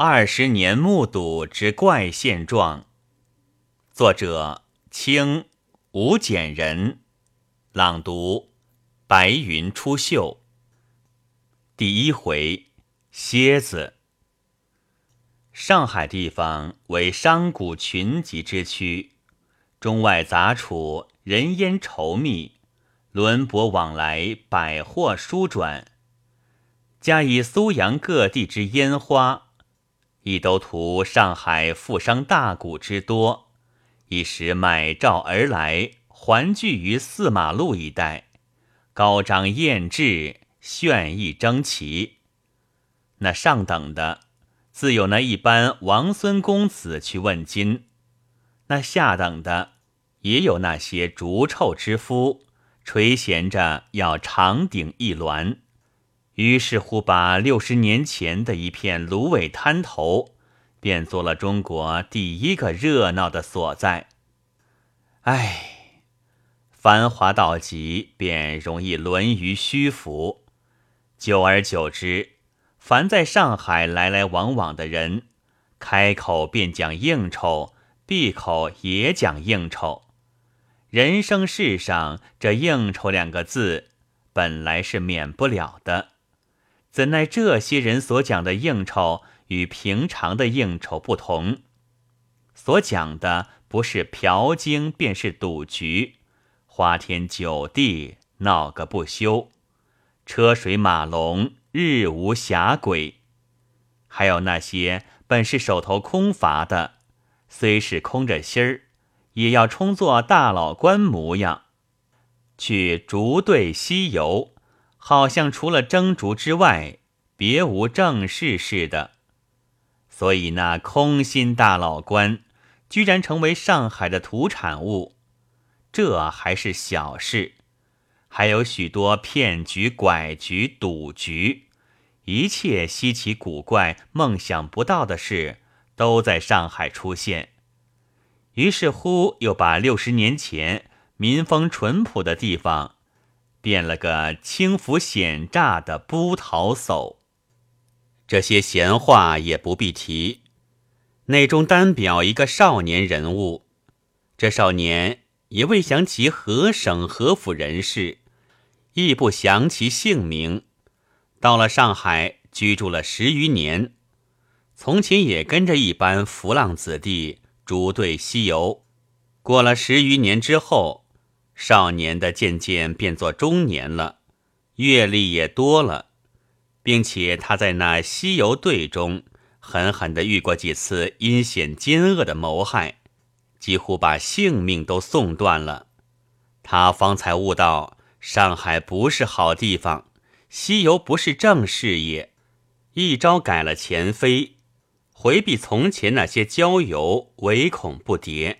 二十年目睹之怪现状。作者：清吴简人。朗读：白云出岫。第一回，蝎子。上海地方为商贾群集之区，中外杂处，人烟稠密，轮舶往来，百货书转。加以苏阳各地之烟花，亦都图上海富商大贾之多，一时买召而来，环聚于四马路一带，高张艳质，炫逸争奇。那上等的，自有那一般王孙公子去问津；那下等的，也有那些逐臭之夫，垂涎着要长顶一鸾。于是乎，把六十年前的一片芦苇滩头，变作了中国第一个热闹的所在。唉，繁华到极，便容易沦于虚浮。久而久之，凡在上海来来往往的人，开口便讲应酬，闭口也讲应酬。人生世上，这应酬两个字，本来是免不了的。怎奈这些人所讲的应酬与平常的应酬不同，所讲的不是嫖经，便是赌局，花天酒地，闹个不休，车水马龙，日无暇归。还有那些本是手头空乏的，虽是空着心儿，也要充作大老官模样，去逐队西游。好像除了蒸烛之外，别无正事似的。所以那空心大老官，居然成为上海的土产物，这还是小事。还有许多骗局、拐局、赌局，一切稀奇古怪、梦想不到的事，都在上海出现。于是乎，又把六十年前民风淳朴的地方。变了个轻浮险诈的波涛叟，这些闲话也不必提。内中单表一个少年人物，这少年也未详其何省何府人士，亦不详其姓名。到了上海居住了十余年，从前也跟着一班浮浪子弟逐队西游，过了十余年之后。少年的渐渐变作中年了，阅历也多了，并且他在那西游队中狠狠地遇过几次阴险奸恶的谋害，几乎把性命都送断了。他方才悟到上海不是好地方，西游不是正事业，一朝改了前非，回避从前那些郊游，唯恐不迭，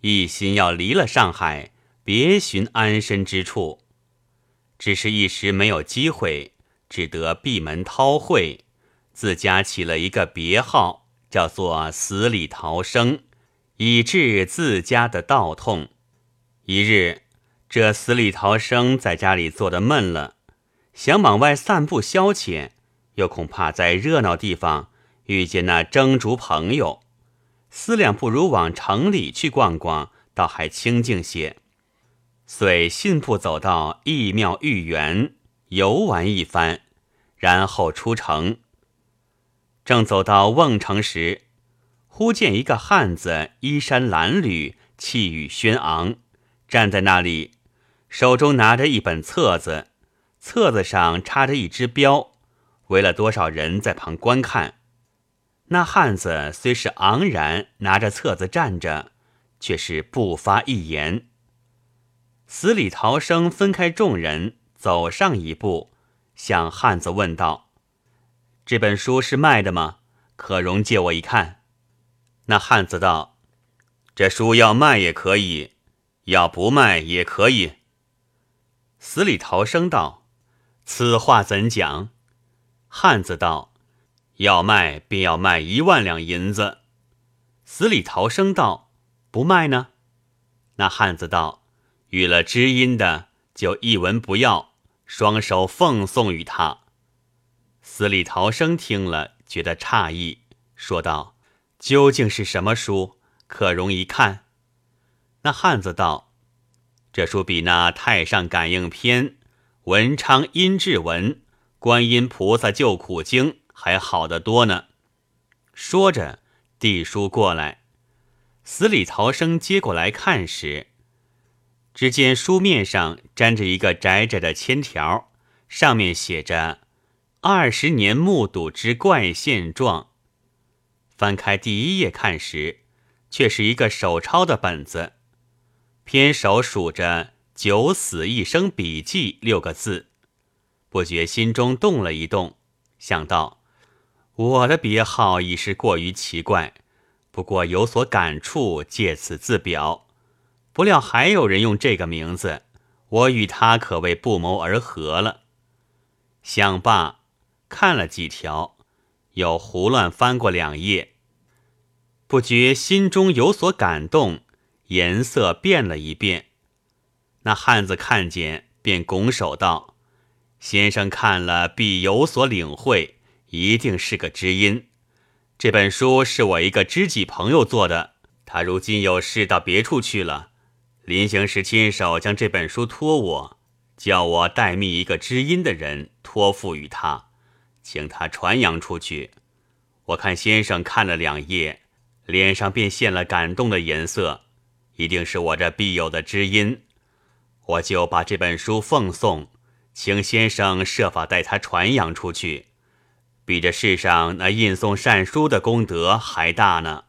一心要离了上海。别寻安身之处，只是一时没有机会，只得闭门韬晦，自家起了一个别号，叫做“死里逃生”，以治自家的道痛。一日，这死里逃生在家里坐得闷了，想往外散步消遣，又恐怕在热闹地方遇见那蒸竹朋友，思量不如往城里去逛逛，倒还清静些。遂信步走到义庙御园游玩一番，然后出城。正走到瓮城时，忽见一个汉子衣衫褴褛，气宇轩昂，站在那里，手中拿着一本册子，册子上插着一只标，围了多少人在旁观看。那汉子虽是昂然拿着册子站着，却是不发一言。死里逃生，分开众人，走上一步，向汉子问道：“这本书是卖的吗？可容借我一看？”那汉子道：“这书要卖也可以，要不卖也可以。”死里逃生道：“此话怎讲？”汉子道：“要卖便要卖一万两银子。”死里逃生道：“不卖呢？”那汉子道。遇了知音的，就一文不要，双手奉送与他。死里逃生听了，觉得诧异，说道：“究竟是什么书？可容一看？”那汉子道：“这书比那《太上感应篇》《文昌阴质文》《观音菩萨救苦经》还好得多呢。”说着，递书过来。死里逃生接过来看时，只见书面上粘着一个窄窄的签条，上面写着“二十年目睹之怪现状”。翻开第一页看时，却是一个手抄的本子，偏手数着“九死一生笔记”六个字，不觉心中动了一动，想到我的别号已是过于奇怪，不过有所感触，借此自表。不料还有人用这个名字，我与他可谓不谋而合了。想罢，看了几条，又胡乱翻过两页。不觉心中有所感动，颜色变了一变。那汉子看见，便拱手道：“先生看了必有所领会，一定是个知音。这本书是我一个知己朋友做的，他如今有事到别处去了，临行时亲手将这本书托我，叫我代密一个知音的人托付于他，请他传扬出去。我看先生看了两页。”脸上便现了感动的颜色，一定是我这必有的知音，我就把这本书奉送，请先生设法带他传扬出去，比这世上那印送善书的功德还大呢。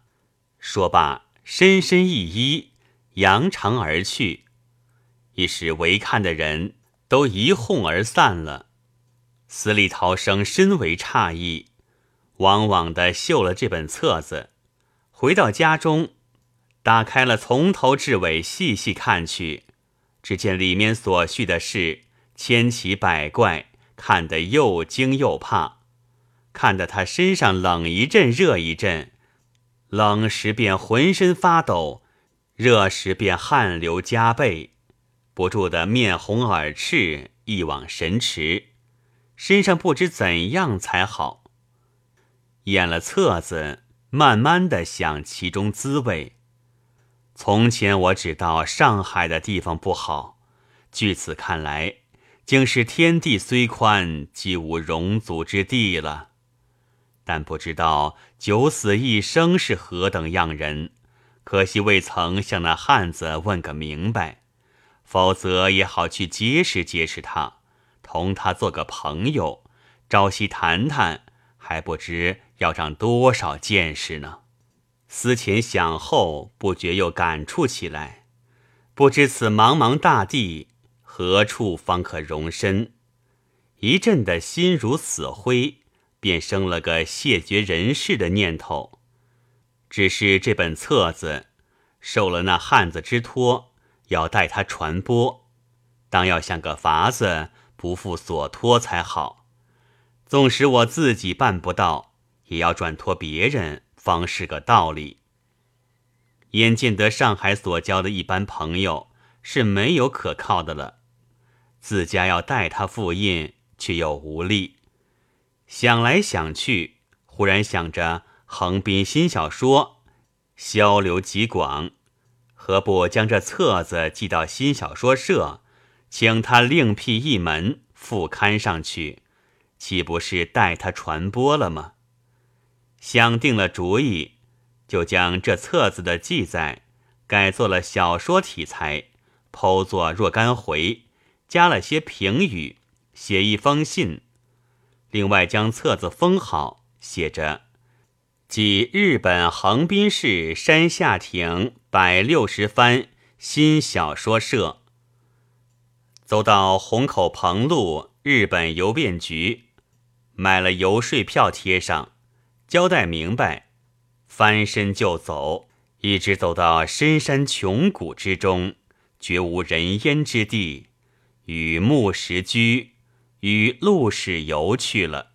说罢，深深一揖，扬长而去，一时围看的人都一哄而散了。死里逃生深为诧异，往往的嗅了这本册子。回到家中，打开了，从头至尾细细看去，只见里面所叙的事千奇百怪，看得又惊又怕，看得他身上冷一阵热一阵，冷时便浑身发抖，热时便汗流浃背，不住的面红耳赤，一往神驰，身上不知怎样才好。演了册子。慢慢的想其中滋味。从前我只道上海的地方不好，据此看来，竟是天地虽宽，既无容足之地了。但不知道九死一生是何等样人，可惜未曾向那汉子问个明白，否则也好去结识结识他，同他做个朋友，朝夕谈谈，还不知。要长多少见识呢？思前想后，不觉又感触起来。不知此茫茫大地，何处方可容身？一阵的心如死灰，便生了个谢绝人世的念头。只是这本册子，受了那汉子之托，要代他传播，当要想个法子，不负所托才好。纵使我自己办不到。也要转托别人，方是个道理。眼见得上海所交的一般朋友是没有可靠的了，自家要代他复印，却又无力。想来想去，忽然想着横滨新小说销流极广，何不将这册子寄到新小说社，请他另辟一门副刊上去，岂不是代他传播了吗？想定了主意，就将这册子的记载改做了小说题材，剖作若干回，加了些评语，写一封信。另外将册子封好，写着“即日本横滨市山下町百六十番新小说社”。走到虹口棚路日本邮便局，买了邮税票，贴上。交代明白，翻身就走，一直走到深山穷谷之中，绝无人烟之地，与木石居，与陆氏游去了。